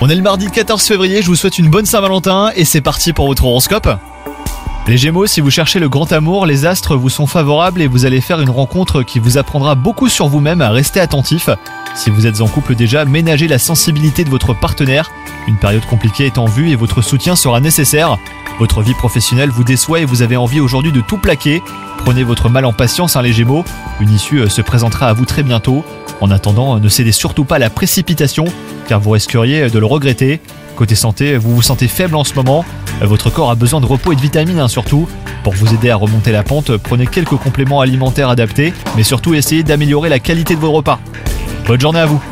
On est le mardi 14 février, je vous souhaite une bonne Saint-Valentin et c'est parti pour votre horoscope. Les Gémeaux, si vous cherchez le grand amour, les astres vous sont favorables et vous allez faire une rencontre qui vous apprendra beaucoup sur vous-même à rester attentif. Si vous êtes en couple déjà, ménagez la sensibilité de votre partenaire. Une période compliquée est en vue et votre soutien sera nécessaire. Votre vie professionnelle vous déçoit et vous avez envie aujourd'hui de tout plaquer. Prenez votre mal en patience, hein, les Gémeaux. Une issue euh, se présentera à vous très bientôt. En attendant, ne cédez surtout pas à la précipitation, car vous risqueriez de le regretter. Côté santé, vous vous sentez faible en ce moment. Votre corps a besoin de repos et de vitamines hein, surtout. Pour vous aider à remonter la pente, prenez quelques compléments alimentaires adaptés, mais surtout essayez d'améliorer la qualité de vos repas. Bonne journée à vous